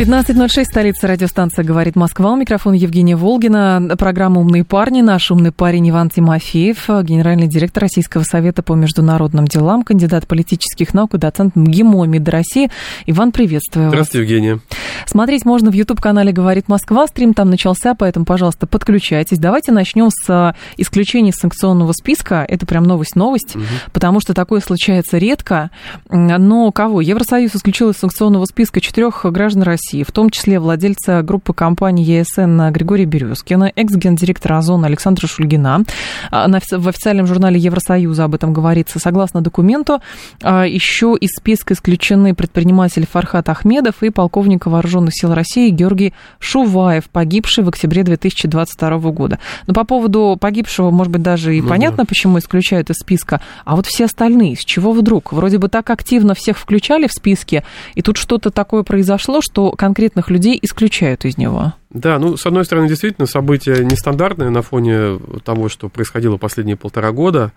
15.06, столица радиостанция «Говорит Москва». У микрофона Евгения Волгина. Программа «Умные парни». Наш умный парень Иван Тимофеев, генеральный директор Российского совета по международным делам, кандидат политических наук и доцент МГИМО МИД России. Иван, приветствую вас. Здравствуйте, Евгения. Смотреть можно в YouTube-канале «Говорит Москва». Стрим там начался, поэтому, пожалуйста, подключайтесь. Давайте начнем с а, исключения санкционного списка. Это прям новость-новость, угу. потому что такое случается редко. Но кого? Евросоюз исключил из санкционного списка четырех граждан России, в том числе владельца группы компании ЕСН Григория Березкина, экс-гендиректора Озона Александра Шульгина. А, в официальном журнале Евросоюза об этом говорится. Согласно документу, а, еще из списка исключены предприниматель Фархат Ахмедов и полковник вооруженных вооруженных сил России Георгий Шуваев, погибший в октябре 2022 года. Но по поводу погибшего, может быть, даже и ну, понятно, да. почему исключают из списка. А вот все остальные, с чего вдруг? Вроде бы так активно всех включали в списке, и тут что-то такое произошло, что конкретных людей исключают из него. Да, ну, с одной стороны, действительно, событие нестандартное на фоне того, что происходило последние полтора года.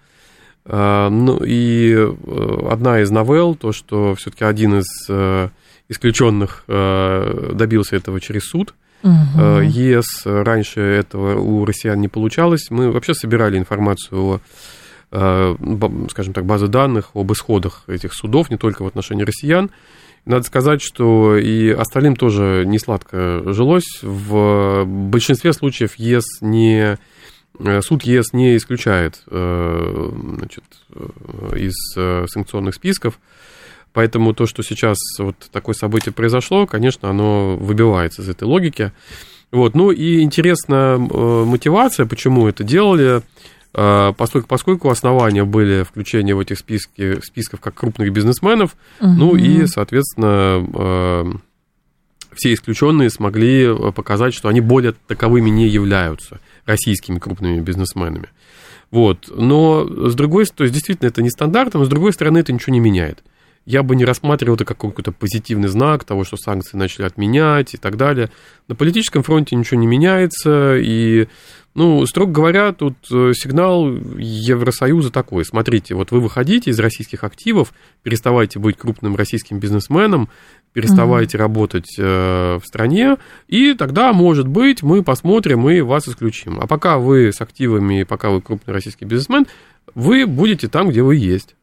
А, ну, и э, одна из новелл, то, что все-таки один из э, исключенных э, добился этого через суд. Угу. ЕС раньше этого у россиян не получалось. Мы вообще собирали информацию о, скажем так, базы данных об исходах этих судов, не только в отношении россиян. Надо сказать, что и остальным тоже не сладко жилось. В большинстве случаев ЕС не, суд ЕС не исключает значит, из санкционных списков Поэтому то, что сейчас вот такое событие произошло, конечно, оно выбивается из этой логики. Вот. Ну и интересна э, мотивация, почему это делали, э, поскольку, поскольку основания были включения в этих списки, списков как крупных бизнесменов, угу. ну и, соответственно, э, все исключенные смогли показать, что они более таковыми не являются российскими крупными бизнесменами. Вот. Но с другой стороны, то есть действительно это нестандартно, но с другой стороны это ничего не меняет я бы не рассматривал это как какой-то позитивный знак того, что санкции начали отменять и так далее. На политическом фронте ничего не меняется, и, ну, строго говоря, тут э, сигнал Евросоюза такой. Смотрите, вот вы выходите из российских активов, переставайте быть крупным российским бизнесменом, переставайте угу. работать э, в стране, и тогда, может быть, мы посмотрим и вас исключим. А пока вы с активами, пока вы крупный российский бизнесмен, вы будете там, где вы есть.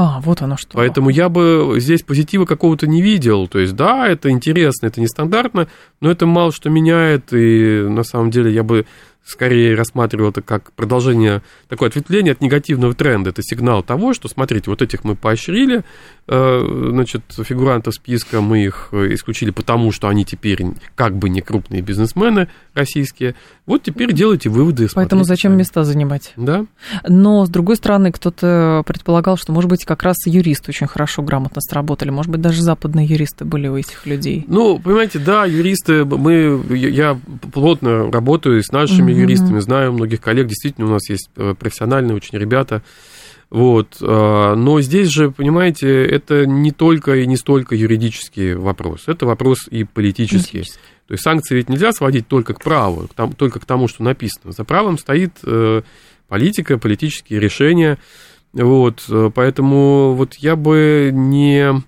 А, вот оно что. Поэтому я бы здесь позитива какого-то не видел. То есть, да, это интересно, это нестандартно, но это мало что меняет, и на самом деле я бы скорее рассматривал это как продолжение, такое ответвление от негативного тренда. Это сигнал того, что, смотрите, вот этих мы поощрили, э, значит, фигурантов списка, мы их исключили потому, что они теперь как бы не крупные бизнесмены российские. Вот теперь делайте выводы. Поэтому зачем сами. места занимать? Да. Но, с другой стороны, кто-то предполагал, что, может быть, как раз юристы очень хорошо, грамотно сработали. Может быть, даже западные юристы были у этих людей. Ну, понимаете, да, юристы, мы, я плотно работаю с нашими юристами, знаю многих коллег, действительно у нас есть э, профессиональные очень ребята, вот. Э, но здесь же, понимаете, это не только и не столько юридический вопрос, это вопрос и политический. То есть санкции ведь нельзя сводить только к праву, только к тому, что написано. За правом стоит э, политика, политические решения. Вот. Поэтому вот я бы не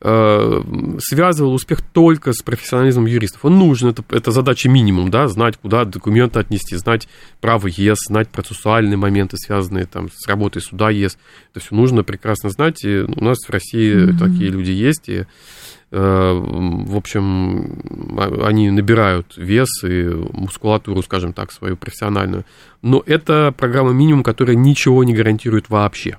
связывал успех только с профессионализмом юристов. Он нужен, это, это задача минимум, да, знать, куда документы отнести, знать право ЕС, знать процессуальные моменты, связанные там с работой суда ЕС. Это все нужно прекрасно знать, и у нас в России mm-hmm. такие люди есть, и, э, в общем, а, они набирают вес и мускулатуру, скажем так, свою профессиональную. Но это программа минимум, которая ничего не гарантирует вообще.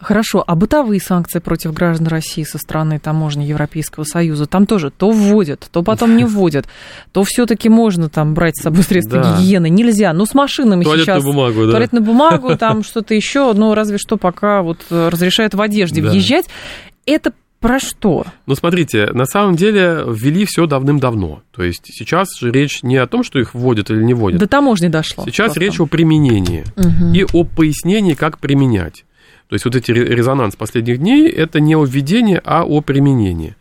Хорошо, а бытовые санкции против граждан России со стороны таможни Европейского Союза, там тоже то вводят, то потом не вводят, то все-таки можно там брать с собой средства да. гигиены, нельзя. Ну, с машинами Туалетную сейчас... бумагу, да. Туалетную бумагу, там что-то еще, но разве что пока вот разрешают в одежде да. въезжать. Это про что? Ну, смотрите, на самом деле ввели все давным-давно. То есть сейчас же речь не о том, что их вводят или не вводят. До таможни дошло. Сейчас просто. речь о применении угу. и о пояснении, как применять. То есть вот эти резонанс последних дней – это не о введении, а о применении.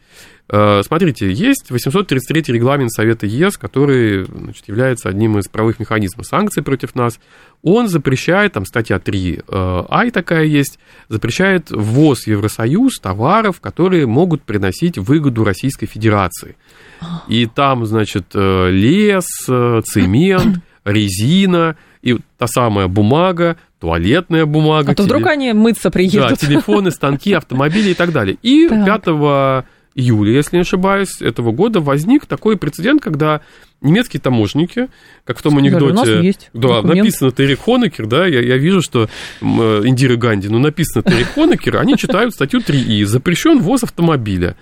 Э, смотрите, есть 833 регламент Совета ЕС, который значит, является одним из правовых механизмов санкций против нас. Он запрещает, там статья 3 э, такая есть, запрещает ввоз в Евросоюз товаров, которые могут приносить выгоду Российской Федерации. И там, значит, э, лес, цемент, резина и та самая бумага, туалетная бумага. А то вдруг они мыться приедут. Да, телефоны, станки, автомобили и так далее. И так. 5 июля, если не ошибаюсь, этого года возник такой прецедент, когда немецкие таможники, как в том анекдоте, да, у нас есть да, документ. написано Терри Хонекер, да, я, я вижу, что э, Индира Ганди, ну, написано Терри Хонекер, они читают статью 3И, запрещен ввоз автомобиля.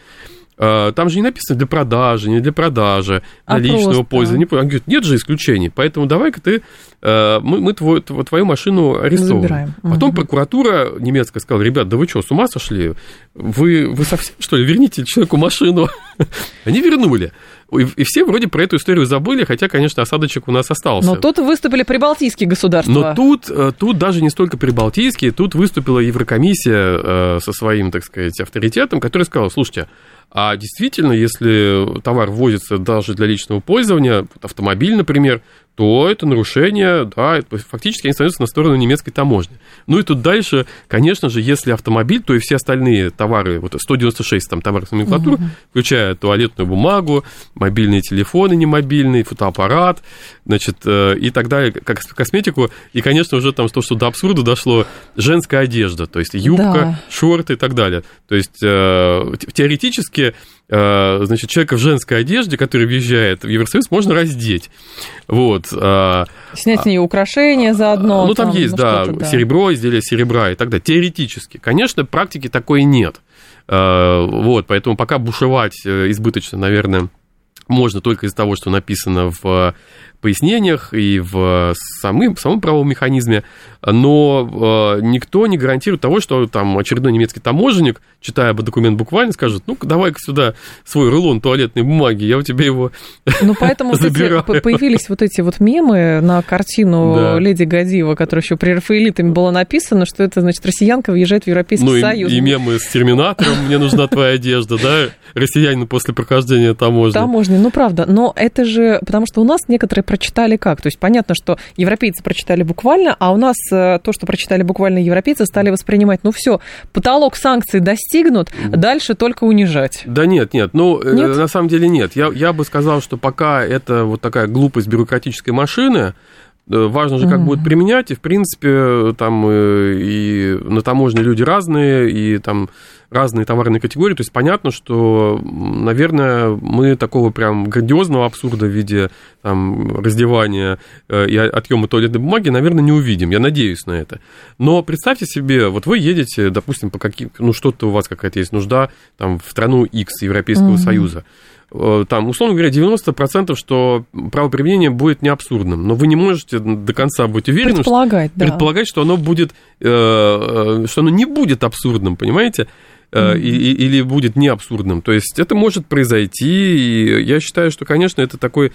А, там же не написано для продажи, не для продажи, а для личного просто. пользования. Он говорит, нет же исключений, поэтому давай-ка ты, э, мы, мы твой, твою машину арестовываем. Забираем. Потом угу. прокуратура немецкая сказала, ребят, да вы что, с ума сошли? Вы, вы совсем, что ли, верните человеку машину? Они вернули. И все вроде про эту историю забыли, хотя, конечно, осадочек у нас остался. Но тут выступили прибалтийские государства. Но тут, э, тут даже не столько прибалтийские, тут выступила Еврокомиссия э, со своим, так сказать, авторитетом, который сказал, слушайте, а действительно, если товар ввозится даже для личного пользования, автомобиль, например, то это нарушение, да, фактически они становятся на сторону немецкой таможни. Ну и тут дальше, конечно же, если автомобиль, то и все остальные товары, вот 196 там товаров номенклатур, угу. включая туалетную бумагу, мобильные телефоны не мобильные, фотоаппарат, значит, э, и так далее, как косметику, и, конечно, уже там то, что до абсурда дошло, женская одежда, то есть юбка, да. шорты и так далее. То есть э, теоретически значит, человека в женской одежде, который въезжает в Евросоюз, можно раздеть. Вот. Э, Снять с нее украшения заодно. Ну, там, там есть, ну, да, да, серебро, изделие серебра и так далее. Теоретически. Конечно, практики такой нет. Э, вот, поэтому пока бушевать избыточно, наверное, можно только из того, что написано в пояснениях и в самым, самом правовом механизме, но э, никто не гарантирует того, что там очередной немецкий таможенник, читая документ буквально, скажет, ну-ка, давай-ка сюда свой рулон туалетной бумаги, я у тебя его Ну, поэтому появились вот эти вот мемы на картину да. Леди Гадива, которая еще при Рафаэлитами была написана, что это, значит, россиянка въезжает в Европейский ну, Союз. И, и мемы с Терминатором, мне нужна твоя одежда, да, россиянин после прохождения таможни. Таможни, ну, правда, но это же, потому что у нас некоторые прочитали как? То есть понятно, что европейцы прочитали буквально, а у нас э, то, что прочитали буквально европейцы, стали воспринимать, ну все, потолок санкций достигнут, дальше только унижать. Да нет, нет, ну э, нет? на самом деле нет. Я, я бы сказал, что пока это вот такая глупость бюрократической машины, Важно же, как mm. будут применять, и, в принципе, там и на таможне люди разные, и там разные товарные категории. То есть понятно, что, наверное, мы такого прям грандиозного абсурда в виде там, раздевания э, и отъема туалетной бумаги, наверное, не увидим. Я надеюсь на это. Но представьте себе, вот вы едете, допустим, по каким, ну что-то у вас какая-то есть нужда там, в страну X Европейского mm-hmm. Союза э, там, условно говоря, 90%, что правоприменение будет не абсурдным, но вы не можете до конца быть уверены, предполагать, что, да. предполагать, что оно будет, э, что оно не будет абсурдным, понимаете? mm-hmm. или будет не абсурдным. То есть это может произойти, и я считаю, что, конечно, это такой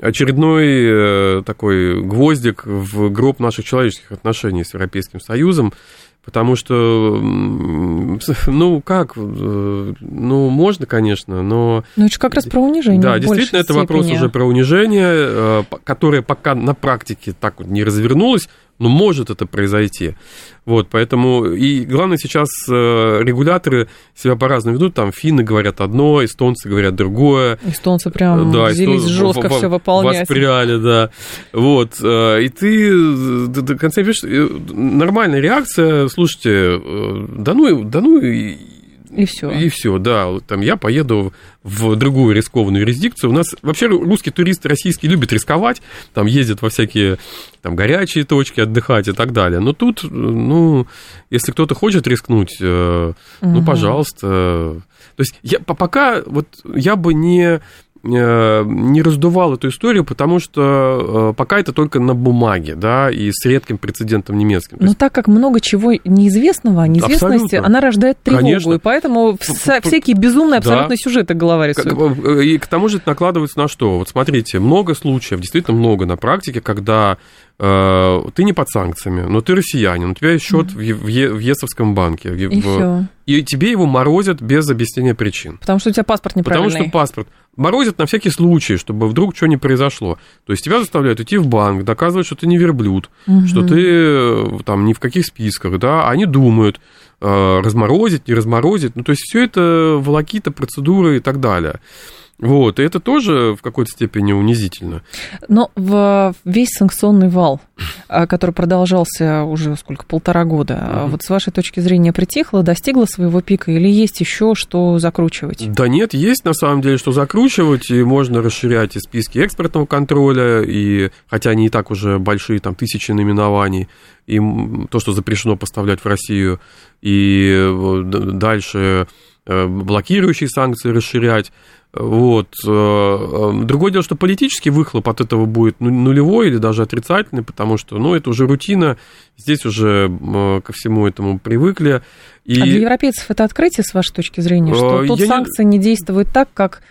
очередной э, такой гвоздик в гроб наших человеческих отношений с Европейским Союзом, потому что, ну, как, э, ну, можно, конечно, но... Ну, это же как раз про унижение. Да, действительно, это вопрос уже про унижение, которое пока на практике так вот не развернулось, но может это произойти. Вот, поэтому, и главное сейчас э, регуляторы себя по-разному ведут, там финны говорят одно, эстонцы говорят другое. Эстонцы прям да, взялись эстон... жестко все выполнять. Воспряли, да. Вот, э, и ты до, до конца видишь, э, нормальная реакция, слушайте, да ну, да ну, и все. И все, да. Там я поеду в другую рискованную юрисдикцию. У нас вообще русские туристы российские любят рисковать, там ездят во всякие там горячие точки отдыхать и так далее. Но тут, ну, если кто-то хочет рискнуть, угу. ну, пожалуйста. То есть я пока вот я бы не не раздувал эту историю, потому что пока это только на бумаге, да, и с редким прецедентом немецким. Но так как много чего неизвестного, неизвестности, абсолютно. она рождает тревогу, Конечно. и поэтому вся, всякие безумные абсолютно да. сюжеты голова рисует. И к тому же это накладывается на что? Вот смотрите, много случаев, действительно много на практике, когда Э, ты не под санкциями, но ты россиянин, у тебя есть счет в, е, в ЕСовском банке. И, в, и тебе его морозят без объяснения причин. Потому что у тебя паспорт неправильный. Потому что паспорт. Морозят на всякий случай, чтобы вдруг что не произошло. То есть тебя заставляют идти в банк, доказывать, что ты не верблюд, mm-hmm. что ты э, там ни в каких списках, да, они думают, э, разморозить, не разморозить. Ну, то есть все это волокита, процедуры и так далее. Вот, и это тоже в какой-то степени унизительно. Но в весь санкционный вал, а, который продолжался уже сколько, полтора года, mm вот с вашей точки зрения притихло, достигло своего пика или есть еще что закручивать? Да нет, есть на самом деле что закручивать, и можно расширять и списки экспортного контроля, и хотя они и так уже большие, там тысячи наименований, и то, что запрещено поставлять в Россию, и э, дальше э, блокирующие санкции расширять. Вот. Э, э, другое дело, что политический выхлоп от этого будет ну, нулевой или даже отрицательный, потому что, ну, это уже рутина, здесь уже э, ко всему этому привыкли. И... А для европейцев это открытие, с вашей точки зрения, что тут санкции не... не действуют так, как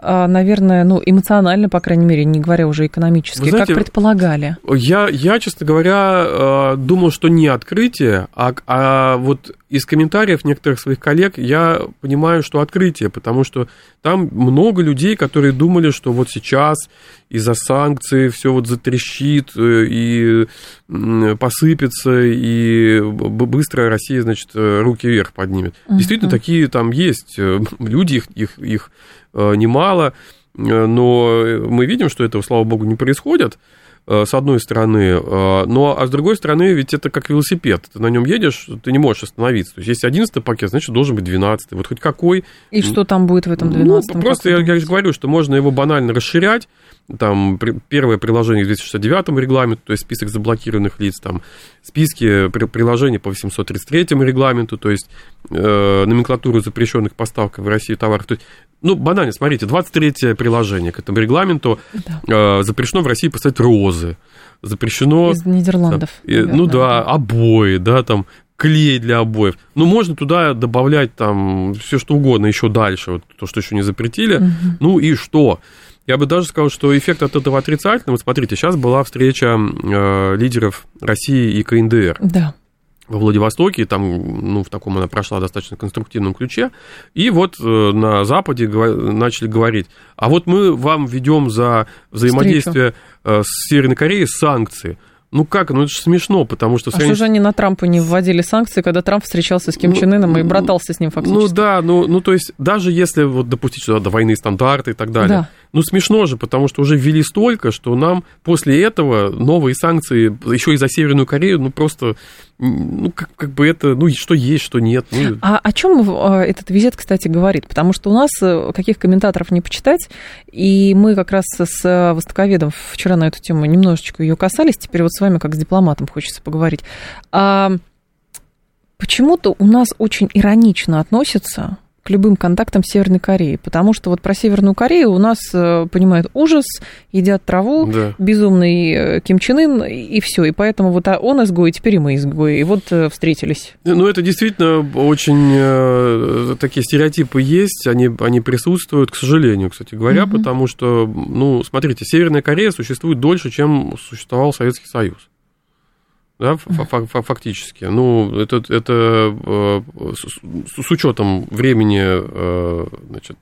наверное, ну, эмоционально, по крайней мере, не говоря уже экономически, знаете, как предполагали? Я, я, честно говоря, думал, что не открытие, а, а вот из комментариев некоторых своих коллег я понимаю, что открытие, потому что там много людей, которые думали, что вот сейчас из-за санкций все вот затрещит э, и посыпется, и быстро Россия, значит, э, руки вверх поднимет. Uh-huh. Действительно, такие там есть э, люди, их, их, их немало, но мы видим, что этого, слава богу, не происходит. Э, с одной стороны, э, но а с другой стороны, ведь это как велосипед. Ты на нем едешь, ты не можешь остановиться. То есть, если 11 пакет, значит, должен быть 12 Вот хоть какой. И что там будет в этом 12 Ну, просто я, я же говорю, что можно его банально расширять. Там первое приложение к 269 регламенту, то есть список заблокированных лиц, там списки приложений по 833 регламенту, то есть э, номенклатуру запрещенных поставок в Россию товаров. То есть, ну, банально, смотрите, 23 приложение к этому регламенту да. э, запрещено в России поставить розы, запрещено... Из Нидерландов. Там, ну да, обои, да, там клей для обоев. Ну, можно туда добавлять там все что угодно еще дальше, вот то, что еще не запретили. Угу. Ну и что? Я бы даже сказал, что эффект от этого отрицательный. Вот смотрите, сейчас была встреча э, лидеров России и КНДР. Да во Владивостоке, там, ну, в таком она прошла достаточно конструктивном ключе, и вот э, на Западе начали говорить, а вот мы вам ведем за взаимодействие Встречу. Э, с Северной Кореей санкции. Ну как, ну это же смешно, потому что... А что же они на Трампа не вводили санкции, когда Трамп встречался с Ким ну, Чен Ыном и братался с ним фактически? Ну да, ну, ну то есть даже если вот допустить, что да, двойные стандарты и так далее, да. ну смешно же, потому что уже ввели столько, что нам после этого новые санкции, еще и за Северную Корею, ну просто ну, как, как бы это, ну, что есть, что нет. Ну. А о чем э, этот визит, кстати, говорит? Потому что у нас э, каких комментаторов не почитать, и мы как раз с э, востоковедом вчера на эту тему немножечко ее касались, теперь вот с вами как с дипломатом хочется поговорить. А почему-то у нас очень иронично относятся к любым контактам с Северной Кореей, потому что вот про Северную Корею у нас э, понимают ужас, едят траву, да. безумный э, Ким Чен Ын, и все, и поэтому вот а он изгой, теперь и мы изгои, и вот э, встретились. Ну, это действительно очень такие стереотипы есть, они, они присутствуют, к сожалению, кстати говоря, угу. потому что, ну, смотрите, Северная Корея существует дольше, чем существовал Советский Союз да, фактически. Ну, это, это э, с, с учетом времени, э, значит,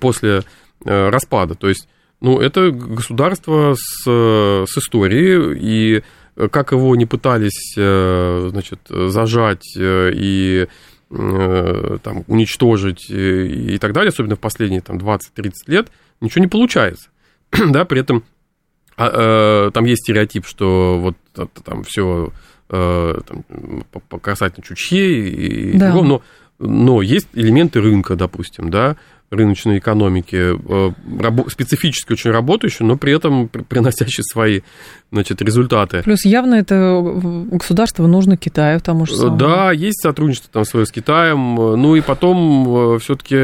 после э, распада. То есть, ну, это государство с, с историей, и как его не пытались, значит, зажать и там, уничтожить и так далее, особенно в последние там, 20-30 лет, ничего не получается. да, при этом а, э, там есть стереотип, что вот там все э, там, по касательно чучье и да. другого, но, но есть элементы рынка, допустим, да, рыночной экономики, э, рабо- специфически очень работающие, но при этом приносящие свои значит, результаты. Плюс явно это государство нужно Китаю тому же самому. Да, есть сотрудничество там свое с Китаем, ну и потом все-таки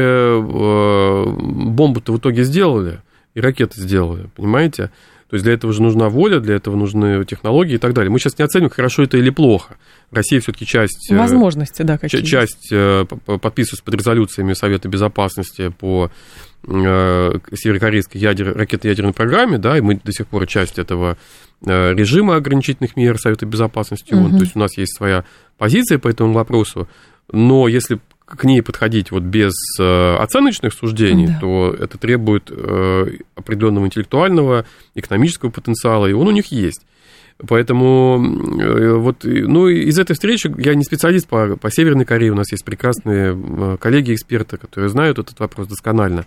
бомбу-то в итоге сделали. и ракеты сделали, понимаете? То есть для этого же нужна воля, для этого нужны технологии и так далее. Мы сейчас не оценим, хорошо это или плохо. Россия все-таки часть... Э, Возможности, да, какие Часть э, подписывается под резолюциями Совета Безопасности по э, северокорейской ядер, ракетно-ядерной программе, да, и мы до сих пор часть этого режима ограничительных мер Совета Безопасности ООН. Угу. То есть у нас есть своя позиция по этому вопросу. Но если к ней подходить вот без э, оценочных суждений, да. то это требует э, определенного интеллектуального, экономического потенциала, и он у них есть. Поэтому э, вот, ну, из этой встречи, я не специалист по, по Северной Корее, у нас есть прекрасные коллеги-эксперты, которые знают этот вопрос досконально.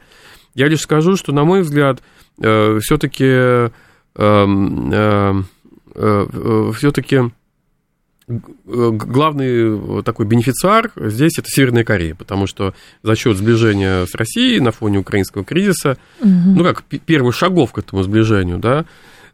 Я лишь скажу, что, на мой взгляд, все-таки эм, все-таки главный такой бенефициар здесь это Северная Корея, потому что за счет сближения с Россией на фоне украинского кризиса, угу. ну как первых шагов к этому сближению, да,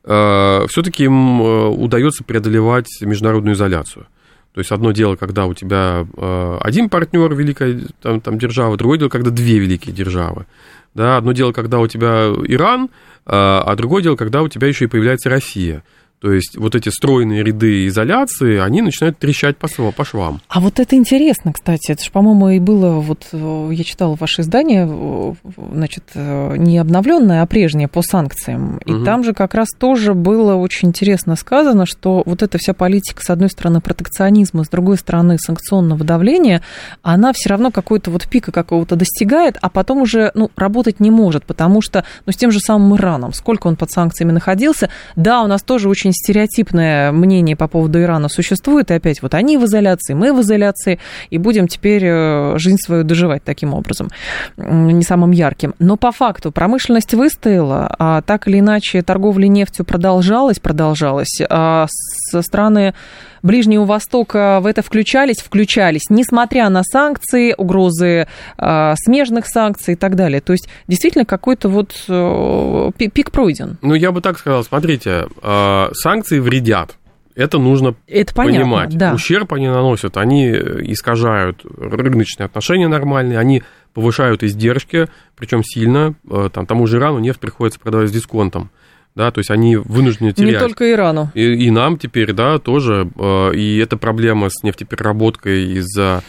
э, все-таки им э, удается преодолевать международную изоляцию. То есть одно дело, когда у тебя э, один партнер великая там, там держава, другое дело, когда две великие державы. Да, одно дело, когда у тебя Иран, а другое дело, когда у тебя еще и появляется Россия. То есть вот эти стройные ряды изоляции, они начинают трещать по, по швам. А вот это интересно, кстати. Это же, по-моему, и было, вот э, я читала ваше издание, э, значит, э, не обновленное, а прежнее по санкциям. И угу. там же как раз тоже было очень интересно сказано, что вот эта вся политика, с одной стороны, протекционизма, с другой стороны, санкционного давления, она все равно какой-то вот пика какого-то достигает, а потом уже, ну, работать не может, потому что, ну, с тем же самым Ираном, сколько он под санкциями находился, да, у нас тоже очень очень стереотипное мнение по поводу Ирана существует, и опять вот они в изоляции, мы в изоляции, и будем теперь э, жизнь свою доживать таким образом, не самым ярким. Но по факту промышленность выстояла, а так или иначе торговля нефтью продолжалась, продолжалась, а со страны Ближнего Востока в это включались, включались, несмотря на санкции, угрозы э, смежных санкций и так далее. То есть действительно какой-то вот э, пик пройден. Ну, я бы так сказал, смотрите, э, санкции вредят. Это нужно это понятно, понимать. Да. Ущерб они наносят, они искажают рыночные отношения нормальные, они повышают издержки, причем сильно. Э, там, тому же Ирану нефть приходится продавать с дисконтом да, то есть они вынуждены терять. Не только Ирану. И, и нам теперь, да, тоже, э, и это проблема с нефтепереработкой из-за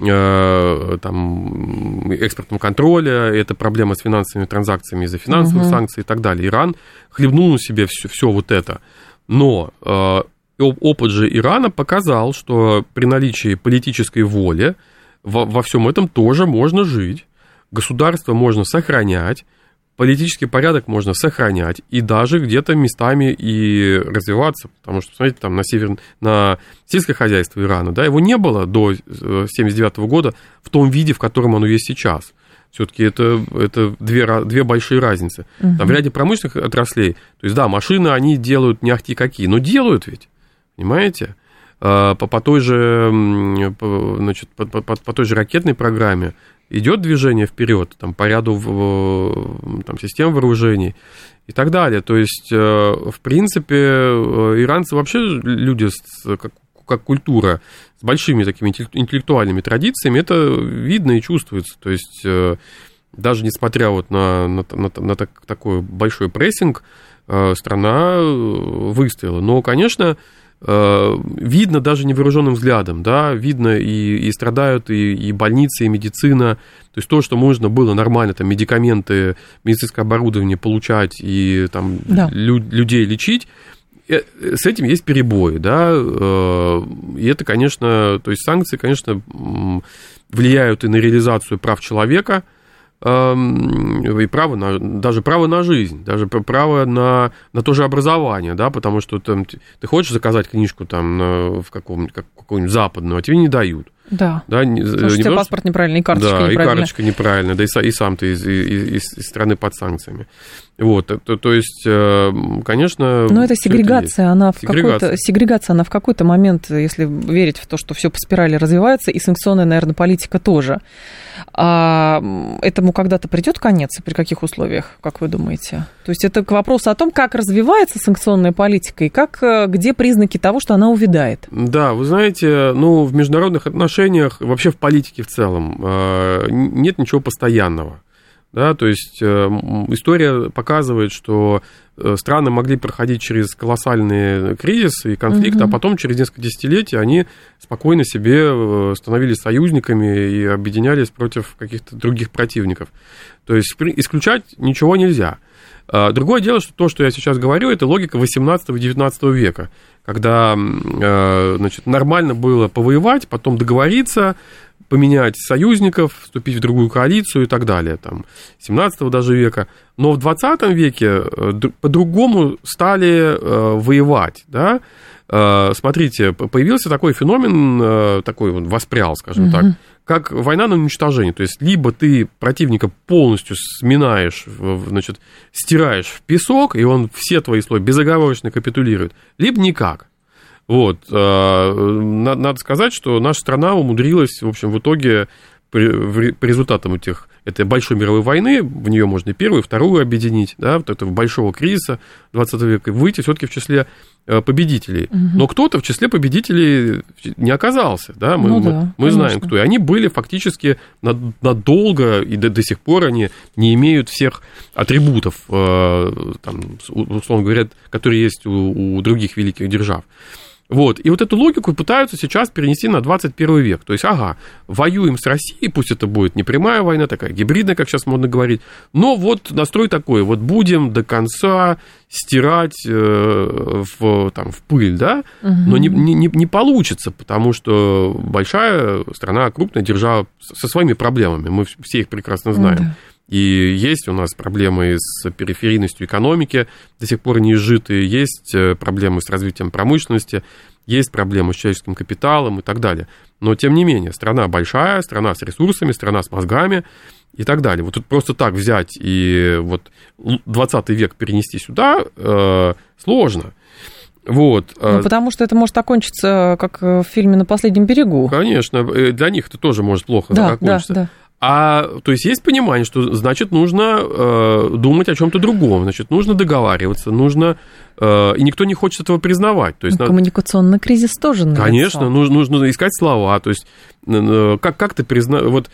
э, там, экспортного контроля, это проблема с финансовыми транзакциями из-за финансовых угу. санкций и так далее. Иран хлебнул на себе все, все вот это. Но э, опыт же Ирана показал, что при наличии политической воли во, во всем этом тоже можно жить, государство можно сохранять, политический порядок можно сохранять и даже где-то местами и развиваться, потому что, смотрите, там на север, на сельское хозяйство Ирана, да, его не было до 79 года в том виде, в котором оно есть сейчас. Все-таки это, это две, две большие разницы. Угу. Там в ряде промышленных отраслей, то есть, да, машины они делают не ахти какие, но делают ведь, понимаете? А, по, по той же, значит, по, по, по той же ракетной программе идет движение вперед, там, по ряду там, систем вооружений и так далее. То есть, э, в принципе, э, иранцы вообще люди, как, как культура, с большими такими интеллектуальными традициями, это видно и чувствуется. То есть, э, даже несмотря вот на, на, на, на так, такой большой прессинг, страна выстояла. Но, конечно, видно даже невооруженным взглядом, да, видно и, и страдают и, и больницы, и медицина, то есть то, что можно было нормально, там, медикаменты, медицинское оборудование получать и там да. лю, людей лечить, э, с этим есть перебои, да, э, и это, конечно, то есть санкции, конечно, влияют и на реализацию прав человека, и право на, даже право на жизнь, даже право на, на то же образование, да, потому что там, ты хочешь заказать книжку там в каком, как, какую-нибудь западную, а тебе не дают. Да. да не, Потому что у тебя паспорт неправильный, и карточка да, неправильная. и карточка неправильная, да и, и сам ты из, из, из страны под санкциями. Вот, то, то есть, э, конечно... Но это сегрегация, это она в какой-то... Сегрегация, она в какой-то момент, если верить в то, что все по спирали развивается, и санкционная, наверное, политика тоже. А этому когда-то придет конец, и при каких условиях, как вы думаете? То есть это к вопросу о том, как развивается санкционная политика, и как, э, где признаки того, что она увядает. Да, вы знаете, ну, в международных отношениях, вообще в политике в целом, э, нет ничего постоянного. Да, то есть история показывает, что страны могли проходить через колоссальные кризисы и конфликты, угу. а потом через несколько десятилетий они спокойно себе становились союзниками и объединялись против каких-то других противников. То есть исключать ничего нельзя. А, другое дело, что то, что я сейчас говорю, это логика 18-19 века, когда значит, нормально было повоевать, потом договориться, поменять союзников, вступить в другую коалицию и так далее, там, 17 даже века. Но в 20 веке э, по-другому стали э, воевать, да, э, смотрите, появился такой феномен, такой вот воспрял, скажем угу. так, как война на уничтожение. То есть, либо ты противника полностью сминаешь, значит, стираешь в песок, и он все твои слои безоговорочно капитулирует, либо никак. Вот. Э, надо сказать, что наша страна умудрилась, в общем, в итоге по результатам этих, этой большой мировой войны, в нее можно и первую, и вторую объединить, да, вот этого большого кризиса 20 века, выйти все-таки в числе э, победителей. Угу. Но кто-то в числе победителей не оказался, да, мы, ну, да, мы, мы знаем, кто. И они были фактически надолго, и до, до сих пор они не имеют всех атрибутов, э, там, условно говоря, которые есть у, у других великих держав. Вот. И вот эту логику пытаются сейчас перенести на 21 век. То есть, ага, воюем с Россией, пусть это будет не прямая война, такая гибридная, как сейчас модно говорить, но вот настрой такой, вот будем до конца стирать э, в, там, в пыль, да, угу. но не, не, не получится, потому что большая страна, крупная держава со своими проблемами, мы все их прекрасно знаем. Да. И есть у нас проблемы с периферийностью экономики, до сих пор не изжитые, есть э, проблемы с развитием промышленности, есть проблемы с человеческим капиталом и так далее. Но, тем не менее, страна большая, страна с ресурсами, страна с мозгами и так далее. Вот тут просто так взять и вот 20 век перенести сюда э, сложно. Вот. Ну, а потому что это может окончиться, как в фильме «На последнем берегу». Конечно, э, для них это тоже может плохо да, закончиться. Да, да. А, то есть есть понимание, что значит нужно э, думать о чем-то другом, значит нужно договариваться, нужно э, и никто не хочет этого признавать. То есть, ну, коммуникационный надо... кризис тоже. Налицо. Конечно, нужно, нужно искать слова, то есть э, как как ты призна вот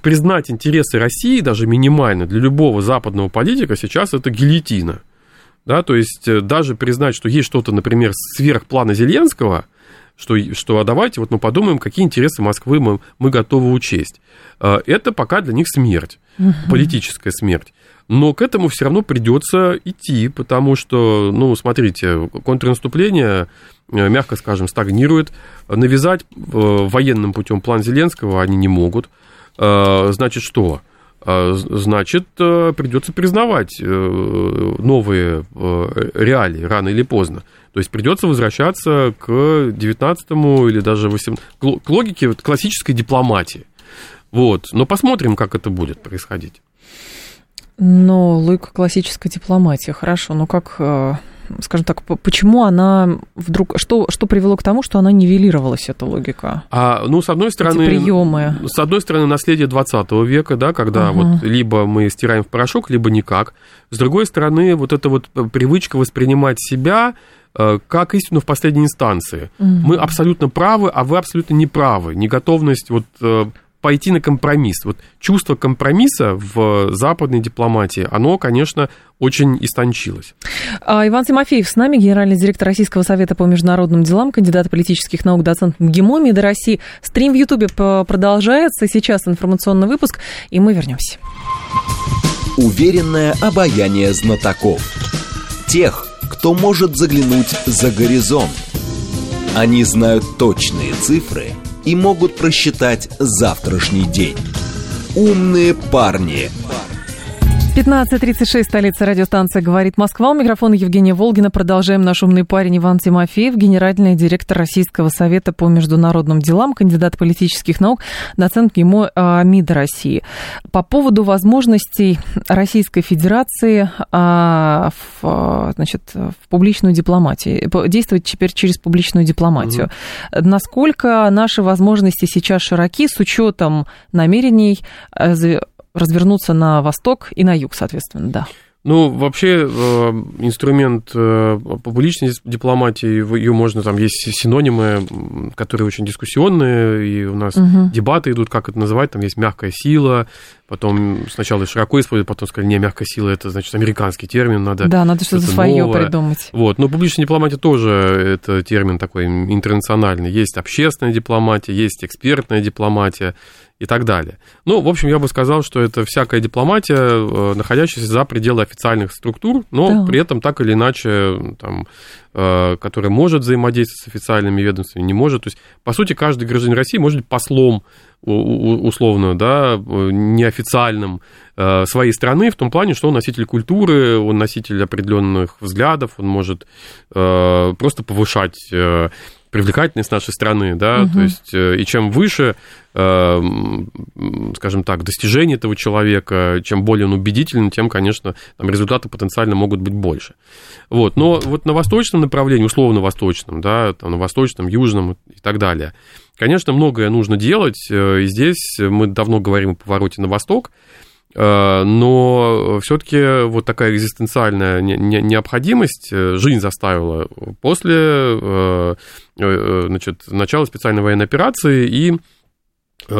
признать интересы России даже минимально для любого западного политика сейчас это гильотина, да, то есть э, даже признать, что есть что-то, например, сверх плана Зеленского что, что а давайте вот мы подумаем, какие интересы Москвы мы, мы готовы учесть. А, это пока для них смерть, угу. политическая смерть. Но к этому все равно придется идти, потому что, ну, смотрите, контрнаступление, э, мягко скажем, стагнирует. Навязать э, военным путем план Зеленского они не могут. А, значит, что? А, значит, э, придется признавать э, новые э, реалии рано или поздно. То есть придется возвращаться к 19 или даже 18 к логике классической дипломатии. Вот. Но посмотрим, как это будет происходить. Но логика классической дипломатии, хорошо. Но как скажем так, почему она вдруг, что, что привело к тому, что она нивелировалась, эта логика? А, ну, с одной стороны... Эти приемы. С одной стороны, наследие 20 века, да, когда угу. вот либо мы стираем в порошок, либо никак. С другой стороны, вот эта вот привычка воспринимать себя э, как истину в последней инстанции. Угу. Мы абсолютно правы, а вы абсолютно не правы. Неготовность вот э, пойти на компромисс. Вот чувство компромисса в западной дипломатии, оно, конечно, очень истончилось. А, Иван Тимофеев с нами, генеральный директор Российского совета по международным делам, кандидат политических наук, доцент МГИМО МИДа России. Стрим в Ютубе продолжается. Сейчас информационный выпуск, и мы вернемся. Уверенное обаяние знатоков. Тех, кто может заглянуть за горизонт. Они знают точные цифры – и могут просчитать завтрашний день. Умные парни. 15.36, столица радиостанция «Говорит Москва». У микрофона Евгения Волгина. Продолжаем наш умный парень Иван Тимофеев, генеральный директор Российского совета по международным делам, кандидат политических наук, доцент ГИМО а, МИДа России. По поводу возможностей Российской Федерации а, в, значит, в публичную дипломатию, действовать теперь через публичную дипломатию. Угу. Насколько наши возможности сейчас широки с учетом намерений э, развернуться на восток и на юг, соответственно, да. Ну, вообще, э, инструмент э, публичной дипломатии, ее можно, там есть синонимы, которые очень дискуссионные, и у нас угу. дебаты идут, как это называть, там есть мягкая сила, потом сначала широко используют, потом сказали, не, мягкая сила, это, значит, американский термин, надо... Да, надо что-то свое новое. придумать. Вот, но публичная дипломатия тоже, это термин такой интернациональный. Есть общественная дипломатия, есть экспертная дипломатия, и так далее. Ну, в общем, я бы сказал, что это всякая дипломатия, э, находящаяся за пределы официальных структур, но да. при этом так или иначе, там, э, которая может взаимодействовать с официальными ведомствами, не может. То есть, по сути, каждый гражданин России может быть послом условно, да, неофициальным э, своей страны в том плане, что он носитель культуры, он носитель определенных взглядов, он может просто повышать привлекательность нашей страны, да, угу. то есть э, и чем выше, э, скажем так, достижение этого человека, чем более он убедителен, тем, конечно, там результаты потенциально могут быть больше. Вот, но вот на восточном направлении, условно восточном, да, там, на восточном, южном и так далее, конечно, многое нужно делать, э, и здесь мы давно говорим о повороте на восток, но все-таки вот такая экзистенциальная необходимость э, жизнь заставила после э, значит, начала специальной военной операции и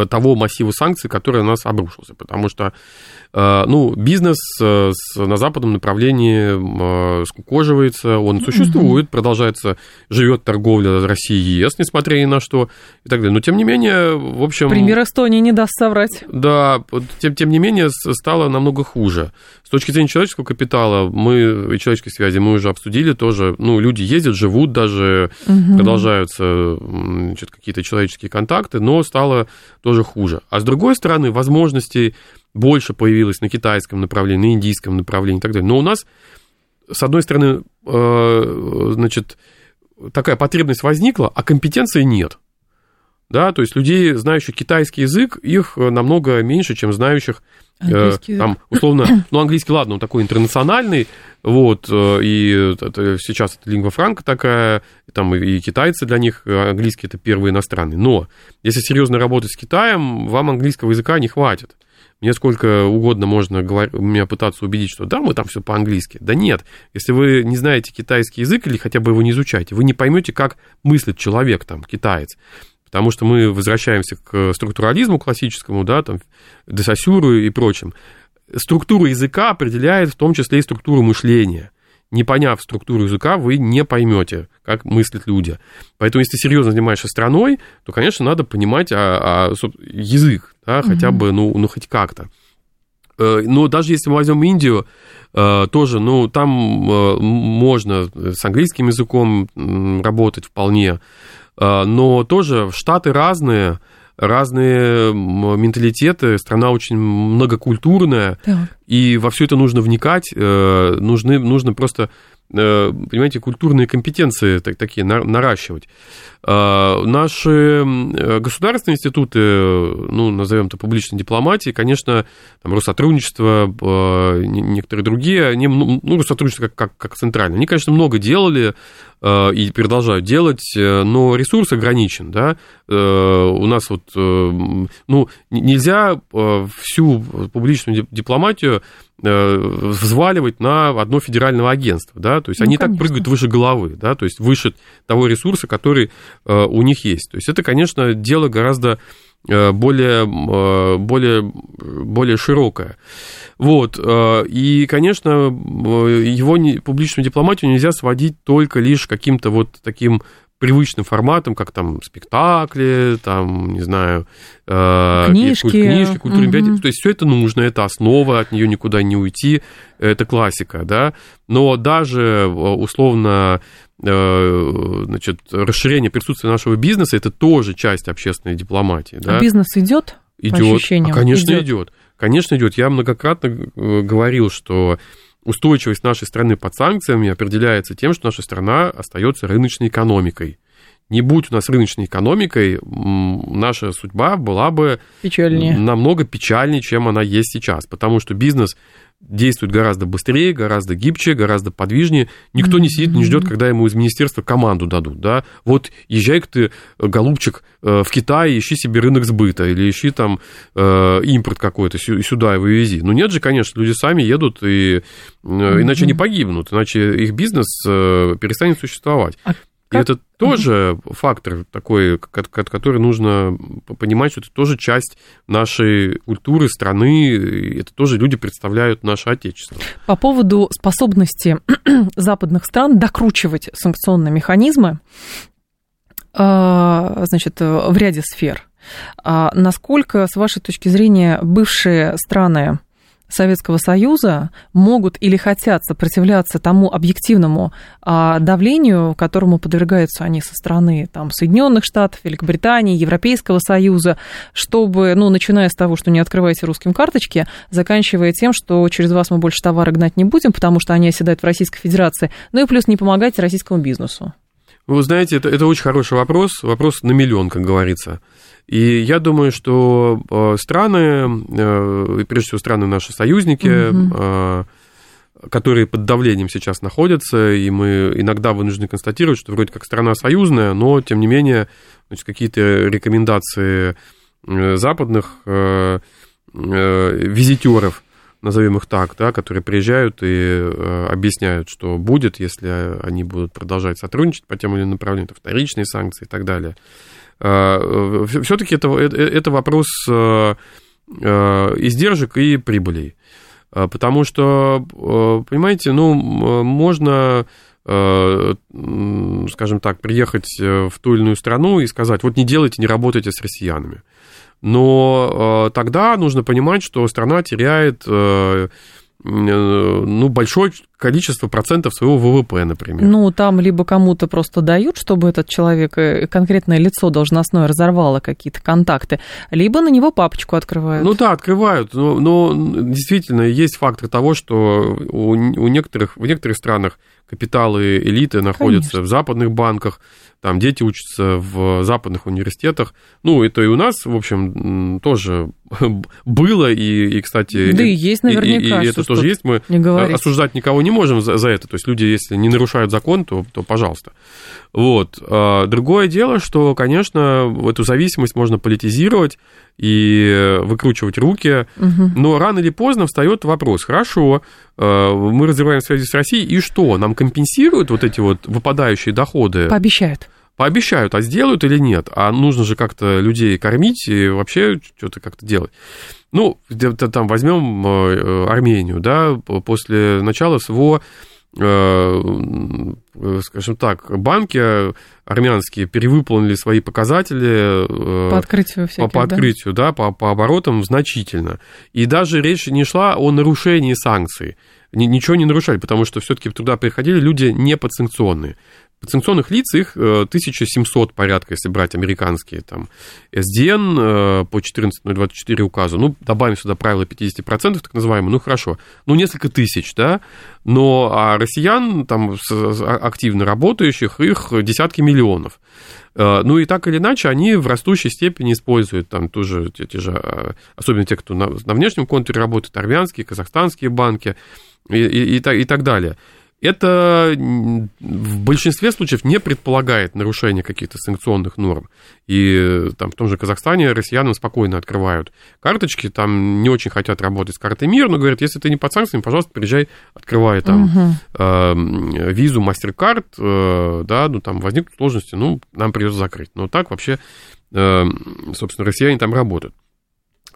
того массива санкций, который на нас обрушился. Потому что Э, ну, бизнес э, на западном направлении э, скукоживается, он существует, продолжается, живет торговля России и ЕС, несмотря ни на что, и так далее. Но, тем не менее, в общем... Пример Эстонии не даст соврать. Да, тем, тем не менее, стало намного хуже. С точки зрения человеческого капитала мы и человеческой связи мы уже обсудили тоже. Ну, люди ездят, живут даже, угу. продолжаются какие-то человеческие контакты, но стало тоже хуже. А с другой стороны, возможностей больше появилось на китайском направлении, на индийском направлении и так далее. Но у нас, с одной стороны, э, значит, такая потребность возникла, а компетенции нет. Да, то есть людей, знающих китайский язык, их намного меньше, чем знающих Английский. Там, условно, ну, английский, ладно, он такой интернациональный, вот, э, и это, сейчас это лингва франка такая, там и китайцы для них, английский это первый иностранный. Но если серьезно работать с Китаем, вам английского языка не хватит. Мне сколько угодно можно говорить, меня пытаться убедить, что да, мы там все по-английски. Да нет, если вы не знаете китайский язык или хотя бы его не изучаете, вы не поймете, как мыслит человек там, китаец. Потому что мы возвращаемся к структурализму классическому, да, там, десасюру и прочим. Структура языка определяет в том числе и структуру мышления не поняв структуру языка, вы не поймете, как мыслят люди. Поэтому, если серьезно занимаешься страной, то, конечно, надо понимать а, а, язык, да, хотя mm-hmm. бы, ну, ну, хоть как-то. Э, но даже если мы возьмем Индию, э, тоже, ну, там э, можно с английским языком работать вполне, но тоже штаты разные, разные менталитеты, страна очень многокультурная, так. и во все это нужно вникать, нужны, нужно просто понимаете, культурные компетенции так, такие наращивать. А, наши государственные институты, ну, назовем это публичной дипломатии, конечно, там, Россотрудничество, а, некоторые другие, они, ну, ну сотрудничество как, как, как центральное, они, конечно, много делали и продолжают делать, но ресурс ограничен, да, э, у нас вот, э, ну, нельзя всю публичную дипломатию Э, взваливать на одно федеральное агентство, да, то есть ну, они конечно. так прыгают выше головы, да, то есть выше того ресурса, который э, у них есть. То есть это, конечно, дело гораздо э, более, более, более широкое. Вот, и, конечно, его публичную дипломатию нельзя сводить только лишь каким-то вот таким привычным форматом, как там спектакли, там, не знаю, э, книжки, книжки культурные угу. То есть все это нужно, это основа, от нее никуда не уйти, это классика, да. Но даже э, условно э, значит, расширение присутствия нашего бизнеса это тоже часть общественной дипломатии. Да? А бизнес идет? Идет, а, конечно, идет. Конечно, идет. Я многократно говорил, что устойчивость нашей страны под санкциями определяется тем, что наша страна остается рыночной экономикой. Не будь у нас рыночной экономикой, наша судьба была бы печальнее. намного печальнее, чем она есть сейчас. Потому что бизнес действует гораздо быстрее, гораздо гибче, гораздо подвижнее. Никто не сидит, не ждет, когда ему из министерства команду дадут, да. Вот езжай-ка ты, голубчик, в Китай, ищи себе рынок сбыта или ищи там э, импорт какой-то сюда и вывези. Ну нет же, конечно, люди сами едут, и, иначе они погибнут, иначе их бизнес перестанет существовать. А и это тоже угу. фактор такой, который нужно понимать, что это тоже часть нашей культуры, страны, это тоже люди представляют наше Отечество. По поводу способности западных стран докручивать санкционные механизмы, а, значит, в ряде сфер. А насколько, с вашей точки зрения, бывшие страны Советского Союза могут или хотят сопротивляться тому объективному а, давлению, которому подвергаются они со стороны там, Соединенных Штатов, Великобритании, Европейского Союза, чтобы, ну, начиная с того, что не открывайте русским карточки, заканчивая тем, что через вас мы больше товары гнать не будем, потому что они оседают в Российской Федерации, ну и плюс не помогайте российскому бизнесу. Вы знаете, это, это очень хороший вопрос, вопрос на миллион, как говорится. И я думаю, что э, страны, э, прежде всего страны наши союзники, угу. которые под давлением сейчас находятся, и мы иногда вынуждены констатировать, что вроде как страна союзная, но тем не менее значит, какие-то рекомендации западных визитеров, назовем их так, да, которые приезжают и объясняют, что будет, если они будут продолжать сотрудничать по тем или иным направлениям, это вторичные санкции и так далее. Э, Все-таки это, э, это вопрос э, издержек и прибылей. Потому что, понимаете, ну, можно, скажем так, приехать в ту или иную страну и сказать, вот не делайте, не работайте с россиянами. Но тогда нужно понимать, что страна теряет ну, большое количество процентов своего ВВП, например. Ну, там либо кому-то просто дают, чтобы этот человек, э, конкретное лицо должностное разорвало какие-то контакты, либо на него папочку открывают. Ну да, открывают, но, но действительно есть фактор того, что у, у некоторых, в некоторых странах капиталы элиты находятся Конечно. в западных банках, там дети учатся в западных университетах. Ну, это и у нас, в общем, тоже было, и, и кстати... Да и есть наверняка. И, и это тоже есть, мы осуждать никого не можем за, за это. То есть люди, если не нарушают закон, то, то пожалуйста. Вот. А, другое дело, что, конечно, эту зависимость можно политизировать и выкручивать руки, угу. но рано или поздно встает вопрос, хорошо, а, мы разрываем связи с Россией, и что, нам компенсируют вот эти вот выпадающие доходы? Пообещают пообещают, а сделают или нет. А нужно же как-то людей кормить и вообще что-то как-то делать. Ну, где-то там возьмем э, Армению, да, после начала СВО э, скажем так, банки армянские перевыполнили свои показатели э, по открытию, всяких, по, по открытию да? Да, по, по оборотам значительно. И даже речь не шла о нарушении санкций. Ничего не нарушали, потому что все-таки туда приходили люди не подсанкционные. Санкционных лиц их 1700 э, порядка, если брать американские, там, SDN э, по 14.024 указу, ну, добавим сюда правило 50%, так называемое, ну, хорошо, ну, несколько тысяч, да, но а россиян, там, а, активно работающих, их десятки миллионов. Э, ну, и так или иначе, они в растущей степени используют там тоже те, те же, особенно те, кто на, на внешнем контуре работает, армянские, казахстанские банки и, и, и, и так далее это в большинстве случаев не предполагает нарушение каких-то санкционных норм. И там в том же Казахстане россиянам спокойно открывают карточки, там не очень хотят работать с картой МИР, но говорят, если ты не под санкциями, пожалуйста, приезжай, открывай там угу. э, визу, мастер-карт, э, да, ну там возникнут сложности, ну, нам придется закрыть. Но так вообще, э, собственно, россияне там работают.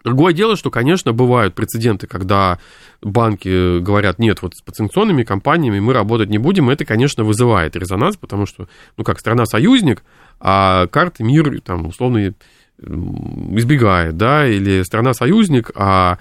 Другое дело, что, конечно, бывают прецеденты, когда банки говорят, нет, вот с подсанкционными компаниями мы работать не будем, это, конечно, вызывает резонанс, потому что, ну, как страна-союзник, а карты мир, там, условно, избегает, да, или страна-союзник, а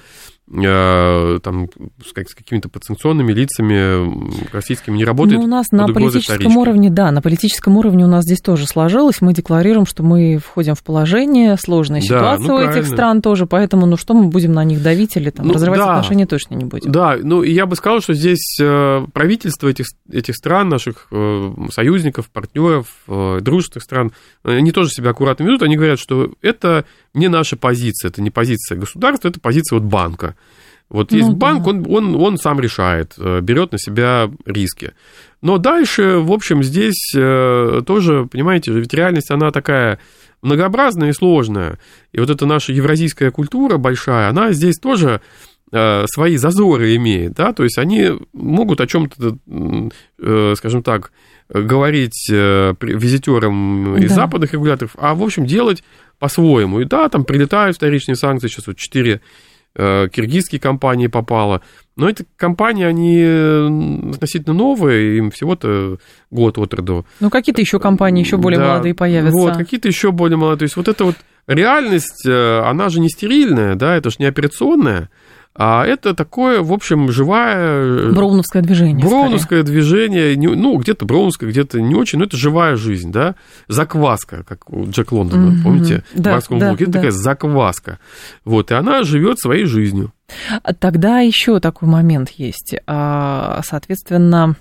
Э, там, с, какими-то подсанкционными лицами российскими не работает. Ну, у нас на политическом уровне, да, на политическом уровне у нас здесь тоже сложилось. Мы декларируем, что мы входим в положение, сложная да, ситуация ну, у этих стран тоже, поэтому, ну, что мы будем на них давить или там, ну, разрывать да, отношения точно не будем. Да, ну, и я бы сказал, что здесь э, правительство этих, этих стран, наших э, союзников, партнеров, дружественных стран, они тоже себя аккуратно ведут, они говорят, что это не наша позиция, это не позиция государства, это позиция вот банка. Вот ну, есть да. банк, он, он, он сам решает, э, берет на себя риски. Но дальше, в общем, здесь э, тоже, понимаете, ведь реальность, она такая многообразная и сложная. И вот эта наша евразийская культура большая, она здесь тоже э, свои зазоры имеет, да, то есть они могут о чем-то, скажем так, говорить визитерам из да. западных регуляторов, а, в общем, делать по-своему. И да, там прилетают вторичные санкции, сейчас вот 4 Э, киргизские компании попало. Но эти компании, они э, относительно новые, им всего-то год от роду. Ну, какие-то еще компании еще более да, молодые появятся. Вот, какие-то еще более молодые. То есть вот эта вот реальность, э, она же не стерильная, да, это же не операционная. А это такое, в общем, живая... Э, Броуновское движение. Броуновское скорее. движение, ну, где-то броуновское, где-то не очень, но это живая жизнь, да? Закваска, как у Джек Лондона, mm-hmm. помните? Да, в морском да, блоке. Это да. такая закваска. Вот, и она живет своей жизнью. Тогда еще такой момент есть. А, соответственно,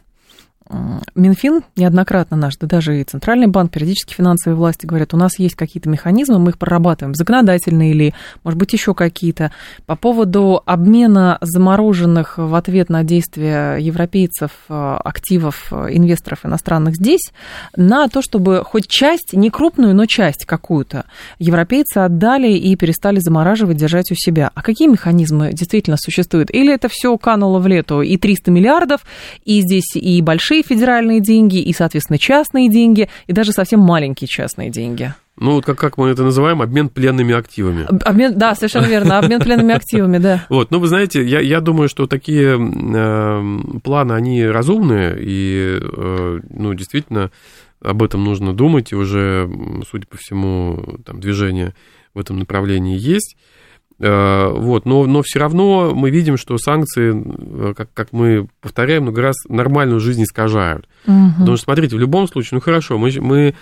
Минфин неоднократно наш, да даже и Центральный банк, периодически финансовые власти говорят, у нас есть какие-то механизмы, мы их прорабатываем, законодательные или, может быть, еще какие-то. По поводу обмена замороженных в ответ на действия европейцев э, активов э, инвесторов иностранных здесь на то, чтобы хоть часть, не крупную, но часть какую-то, европейцы отдали и перестали замораживать, держать у себя. А какие механизмы действительно существуют? Или это все кануло в лету и 300 миллиардов, и здесь и большие федеральные деньги, и, соответственно, частные деньги, и даже совсем маленькие частные деньги. Ну, вот как, как мы это называем, обмен пленными активами. Обмен, да, совершенно верно, обмен пленными активами, да. Вот, ну, вы знаете, я, я думаю, что такие э, планы, они разумные, и, э, ну, действительно, об этом нужно думать, и уже, судя по всему, там, движение в этом направлении есть. Э, вот, но, но все равно мы видим, что санкции, э, как, как мы повторяем много раз, нормальную жизнь искажают. Угу. Потому что, смотрите, в любом случае, ну хорошо, мы, мы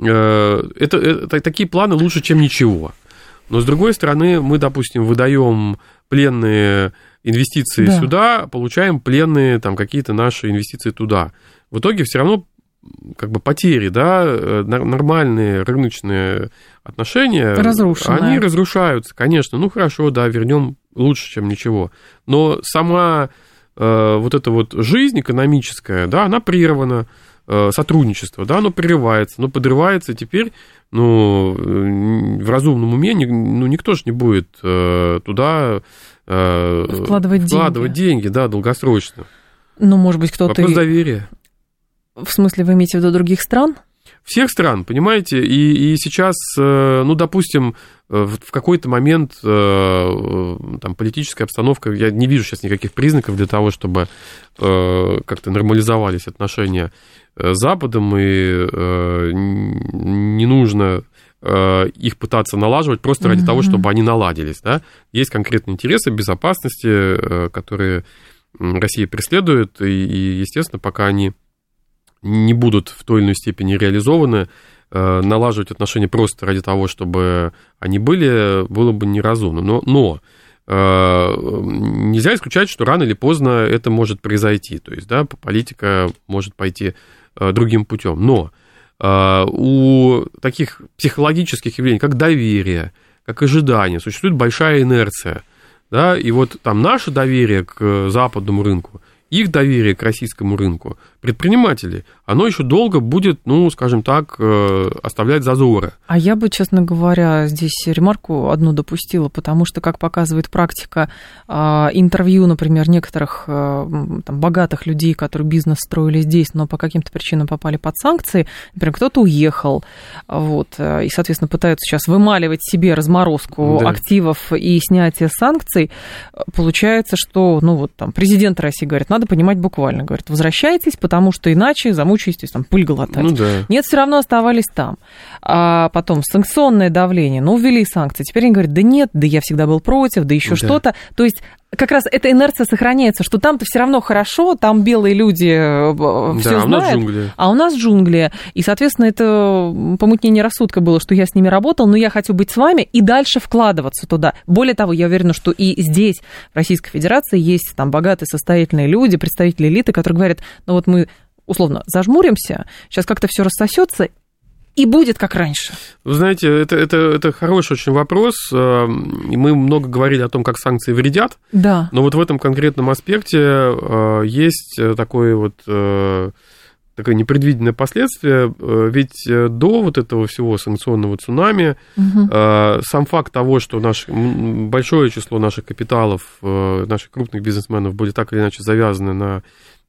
э, это, это, такие планы лучше, чем ничего. Но с другой стороны, мы, допустим, выдаем пленные инвестиции да. сюда, получаем пленные там какие-то наши инвестиции туда. В итоге все равно как бы потери, да, нормальные рыночные отношения, Разрушенные. они разрушаются, конечно. Ну хорошо, да, вернем лучше, чем ничего. Но сама э, вот эта вот жизнь экономическая, да, она прервана, э, сотрудничество, да, оно прерывается, но подрывается теперь, ну, в разумном уме, ну, никто же не будет э, туда э, вкладывать, вкладывать деньги. деньги, да, долгосрочно. Ну, может быть, кто-то... Вопрос доверия. В смысле, вы имеете в виду других стран? всех стран, понимаете? И, и сейчас, э, ну, допустим, э, в какой-то момент э, там политическая обстановка, я не вижу сейчас никаких признаков для того, чтобы как-то нормализовались отношения с Западом, и не нужно их пытаться налаживать просто ради mm-hmm. того, чтобы они наладились. Да? Есть конкретные интересы безопасности, которые Россия преследует, и, и естественно, пока они не будут в той или иной степени реализованы, э, налаживать отношения просто ради того, чтобы они были, было бы неразумно. Но, но э, нельзя исключать, что рано или поздно это может произойти. То есть, да, политика может пойти э, другим путем. Но у таких психологических явлений, как доверие, как ожидание, существует большая инерция. Да, и вот там наше доверие к западному рынку – их доверие к российскому рынку, предпринимателей, оно еще долго будет, ну, скажем так, э, оставлять зазоры. А я бы, честно говоря, здесь ремарку одну допустила, потому что, как показывает практика, а, интервью, например, некоторых э, там, богатых людей, которые бизнес строили здесь, но по каким-то причинам попали под санкции, например, кто-то уехал, вот, э, и, соответственно, пытаются сейчас вымаливать себе разморозку да. активов и снятие санкций, получается, что, ну, вот там президент России говорит, надо понимать буквально. Говорит, возвращайтесь, потому что иначе замучаетесь там пыль глотать. Ну, да. Нет, все равно оставались там. А потом санкционное давление, ну, ввели санкции. Теперь они говорят, да нет, да я всегда был против, да еще да. что-то. То есть как раз эта инерция сохраняется, что там-то все равно хорошо, там белые люди все э, да, знают, а у нас джунгли. А у нас джунгли. И, соответственно, это помутнение рассудка было, что я с ними работал, но я хочу быть с вами и дальше вкладываться туда. Более того, я уверена, что и здесь, в Российской Федерации, есть там богатые, состоятельные люди, представители элиты, которые говорят, ну вот мы условно зажмуримся, сейчас как-то все рассосется, и будет как раньше? Вы знаете, это, это, это хороший очень вопрос. Э, и мы много говорили о том, как санкции вредят. Да. Но вот в этом конкретном аспекте э, есть такой вот такое непредвиденное последствие, ведь до вот этого всего санкционного цунами угу. сам факт того, что наш, большое число наших капиталов, наших крупных бизнесменов были так или иначе завязаны на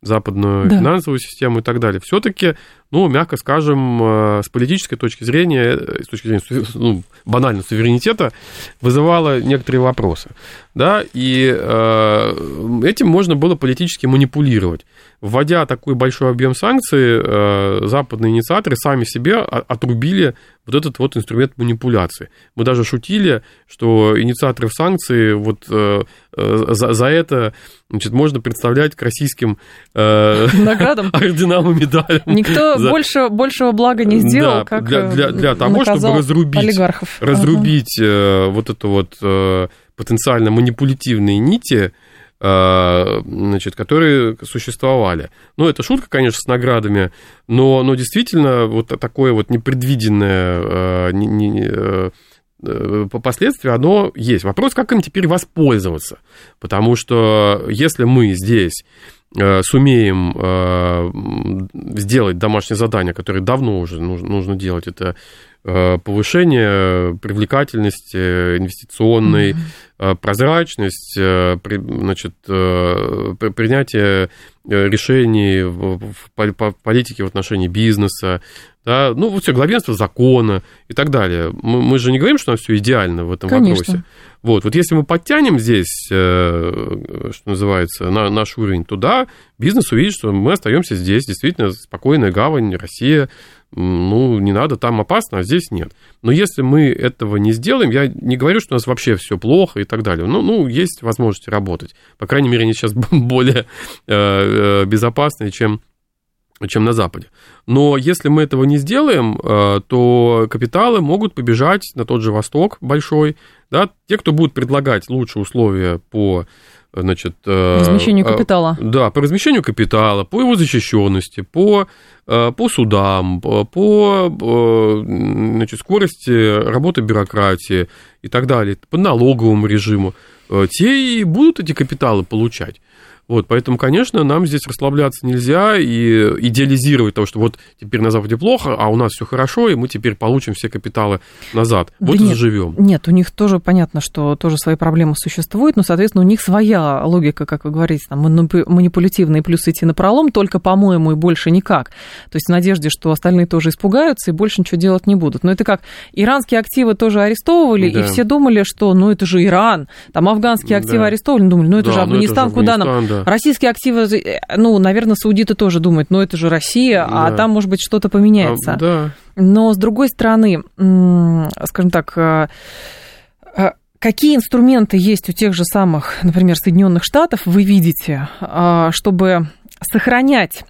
западную да. финансовую систему и так далее. Все-таки, ну, мягко скажем, э, с политической точки зрения, э, с точки зрения ну, банально суверенитета, вызывало некоторые вопросы. Да, и э, этим можно было политически манипулировать. Вводя такой большой объем санкций, э, западные инициаторы сами себе отрубили вот этот вот инструмент манипуляции. Мы даже шутили, что инициаторов санкций вот э, э, за, за это значит, можно представлять к российским э, наградам, орденам и медалям. Никто за... больше, большего блага не сделал, да, как для, для, для того, чтобы разрубить, олигархов. разрубить ага. вот эту вот потенциально манипулятивные нити, значит, которые существовали. Ну, это шутка, конечно, с наградами, но, но действительно вот такое вот непредвиденное не, не, э, последствие, оно есть. Вопрос, как им теперь воспользоваться. Потому что если мы здесь э, сумеем э, сделать домашнее задание, которое давно уже нужно, нужно делать, это Э, повышение привлекательности инвестиционной, mm-hmm. прозрачность, значит, принятие решений в политике в отношении бизнеса, да, ну, вот все, главенство закона и так далее. Мы, мы же не говорим, что у нас все идеально в этом Конечно. вопросе. Вот, вот если мы подтянем здесь, что называется, на наш уровень туда, бизнес увидит, что мы остаемся здесь, действительно, спокойная гавань, Россия, ну, не надо, там опасно, а здесь нет. Но если мы этого не сделаем, я не говорю, что у нас вообще все плохо и так далее. Ну, ну есть возможности работать. По крайней мере, они сейчас более э, э, безопасные, чем чем на Западе. Но если мы этого не сделаем, э, то капиталы могут побежать на тот же Восток большой. Да? Те, кто будут предлагать лучшие условия по значит, э, размещению капитала. Да, по размещению капитала, по его защищенности, по, э, по судам, по э, значит, скорости работы бюрократии и так далее, по налоговому режиму, те и будут эти капиталы получать. Вот, поэтому, конечно, нам здесь расслабляться нельзя и идеализировать того, что вот теперь на Западе плохо, а у нас все хорошо, и мы теперь получим все капиталы назад. Да вот нет, и заживем. Нет, у них тоже понятно, что тоже свои проблемы существуют, но, соответственно, у них своя логика, как вы говорите, там, манипулятивные плюсы идти на пролом, только, по-моему, и больше никак. То есть в надежде, что остальные тоже испугаются и больше ничего делать не будут. Но это как иранские активы тоже арестовывали, да. и все думали, что ну это же Иран, там афганские активы да. арестовали, думали, ну это да, же Афганистан, ну, это же Афганистан куда нам? Да да. Российские активы, э, ну, наверное, саудиты тоже думают, ну, это же Россия, а да. а там, может быть, что-то поменяется. А, да. Но, с другой стороны, скажем так, э, э, какие инструменты есть у тех же самых, например, Соединенных Штатов, вы видите, чтобы сохранять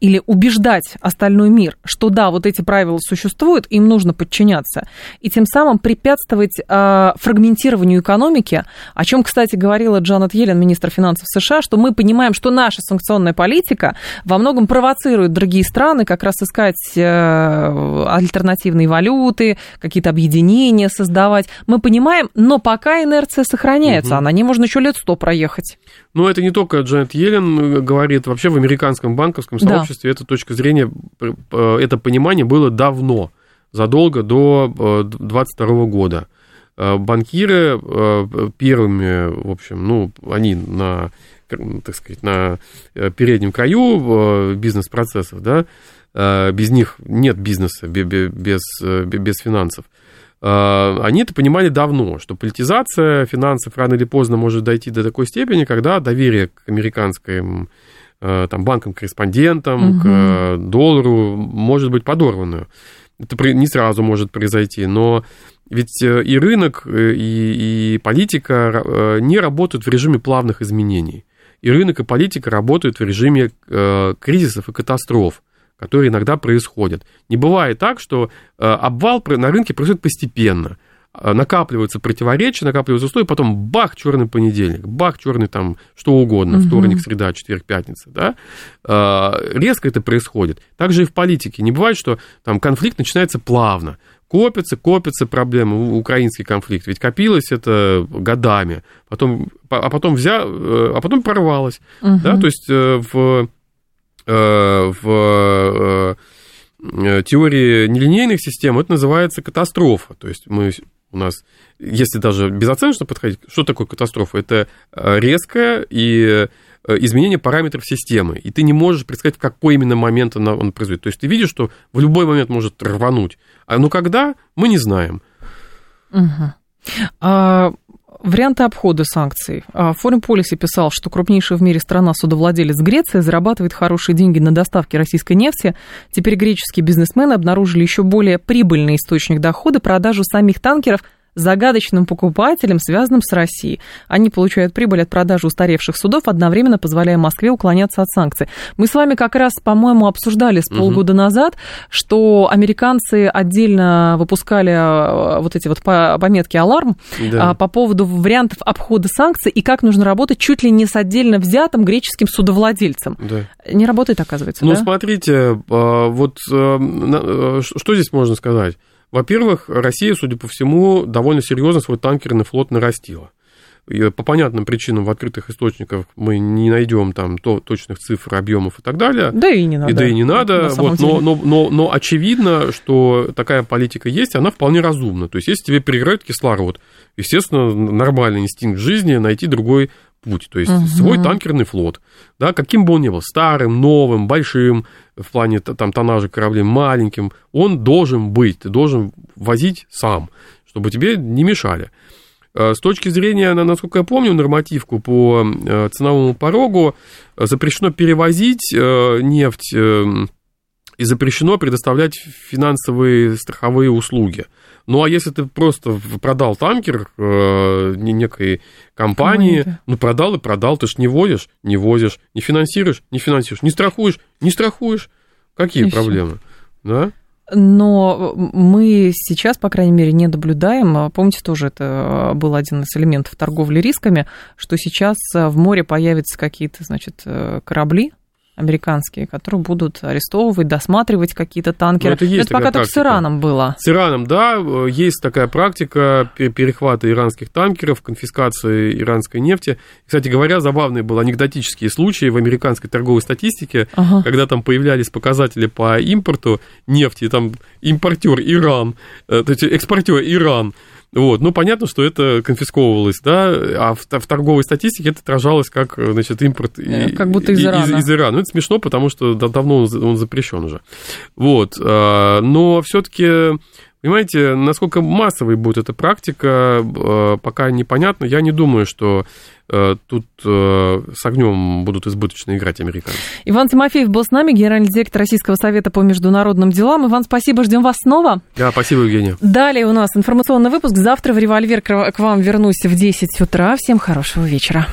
или убеждать остальной мир, что да, вот эти правила существуют, им нужно подчиняться, и тем самым препятствовать э, фрагментированию экономики, о чем, кстати, говорила Джанет Йеллен, министр финансов США, что мы понимаем, что наша санкционная политика во многом провоцирует другие страны как раз искать э, альтернативные валюты, какие-то объединения создавать. Мы понимаем, но пока инерция сохраняется, угу. а на ней можно еще лет сто проехать. Но это не только Джанет Йеллен говорит, вообще в американском банковском сообществе да. эта точка зрения, э, это понимание было давно, задолго до 22 э, года. Э, банкиры первыми, в общем, ну, они на, так сказать, на переднем краю бизнес-процессов, да, без них нет бизнеса без, без, финансов. Они это понимали давно, что политизация финансов рано или поздно может дойти до такой степени, когда доверие к американским там, банкам-корреспондентам, угу. к доллару может быть подорвано. Это не сразу может произойти, но ведь э, и рынок, э, и, и политика э, не работают в режиме плавных изменений. И рынок, и политика работают в режиме кризисов и катастроф которые иногда происходят. Не бывает так, что э, обвал на рынке происходит постепенно, накапливаются противоречия, накапливаются условия, потом бах, черный понедельник, бах, черный там что угодно, угу. вторник, среда, четверг, пятница, да, а, резко это происходит. Также и в политике. Не бывает, что там конфликт начинается плавно. Копятся, копятся проблемы, украинский конфликт, ведь копилось это годами, потом, а потом взял, э, а потом порвалось, угу. да, то есть э, в, э, в теории нелинейных систем это называется катастрофа, то есть мы у нас, если даже безоценочно подходить, что такое катастрофа? Это резкое и изменение параметров системы, и ты не можешь предсказать, в какой именно момент он произойдет. То есть ты видишь, что в любой момент может рвануть, а ну когда, мы не знаем. Угу. А, варианты обхода санкций. Foreign Policy писал, что крупнейшая в мире страна-судовладелец Греция зарабатывает хорошие деньги на доставке российской нефти. Теперь греческие бизнесмены обнаружили еще более прибыльный источник дохода – продажу самих танкеров – загадочным покупателям, связанным с Россией. Они получают прибыль от продажи устаревших судов, одновременно позволяя Москве уклоняться от санкций. Мы с вами как раз, по-моему, обсуждали с полгода угу. назад, что американцы отдельно выпускали э, вот эти вот пометки «Аларм» да. А, по поводу вариантов обхода санкций и как нужно работать чуть ли не с отдельно взятым греческим судовладельцем. Да. Не работает, оказывается, Ну, да? смотрите, а, вот э, что здесь можно сказать? Во-первых, Россия, судя по всему, довольно серьезно свой танкерный флот нарастила. И по понятным причинам в открытых источниках мы не найдем там то, точных цифр, объемов и так далее. Да и не надо. И да и не надо. Вот, но, но, но, но очевидно, что такая политика есть, она вполне разумна. То есть, если тебе переграет кислород, естественно, нормальный инстинкт жизни найти другой путь, то есть угу. свой танкерный флот, да, каким бы он ни был, старым, новым, большим, в плане там тоннажа кораблей, маленьким, он должен быть, ты должен возить сам, чтобы тебе не мешали. Э, с точки зрения, насколько я помню, нормативку по э, ценовому порогу э, запрещено перевозить нефть и запрещено предоставлять финансовые страховые услуги. Ну, а если ты просто продал танкер э, некой компании, Команде. ну, продал и продал, ты ж не возишь, не возишь, не финансируешь, не финансируешь, не страхуешь, не страхуешь. Какие и проблемы? Все. Да? Но мы сейчас, по крайней мере, не наблюдаем. Помните, тоже это был один из элементов торговли рисками, что сейчас в море появятся какие-то, значит, э, корабли, американские, которые будут арестовывать, досматривать какие-то танкеры. Ну, это есть это пока практика. только с Ираном было. С Ираном, да, есть такая практика перехвата иранских танкеров, конфискации иранской нефти. Кстати говоря, забавные были анекдотические случаи в американской торговой статистике, ага. когда там появлялись показатели по импорту нефти, там импортер Иран, э, то есть экспортер Иран, вот, ну, понятно, что это конфисковывалось, да, а в, в торговой статистике это отражалось как, значит, импорт э, как будто из Ирана. Из, из Ирана. Ну, это смешно, потому что давно он, он запрещен уже. Вот, а, но все-таки Понимаете, насколько массовой будет эта практика, э, пока непонятно. Я не думаю, что э, тут э, с огнем будут избыточно играть американцы. Иван Тимофеев был с нами, генеральный директор Российского совета по международным делам. Иван, спасибо, ждем вас снова. Да, спасибо, Евгения. Далее у нас информационный выпуск. Завтра в «Револьвер» к вам вернусь в 10 утра. Всем хорошего вечера.